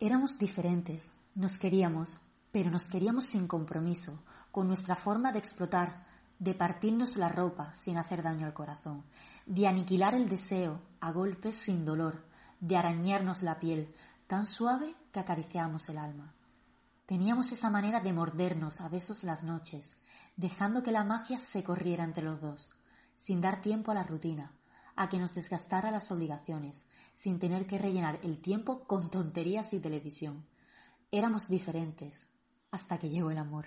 Éramos diferentes, nos queríamos, pero nos queríamos sin compromiso, con nuestra forma de explotar, de partirnos la ropa sin hacer daño al corazón, de aniquilar el deseo a golpes sin dolor, de arañarnos la piel, tan suave que acariciamos el alma. Teníamos esa manera de mordernos a besos las noches, dejando que la magia se corriera entre los dos, sin dar tiempo a la rutina, a que nos desgastara las obligaciones, sin tener que rellenar el tiempo con tonterías y televisión. Éramos diferentes hasta que llegó el amor.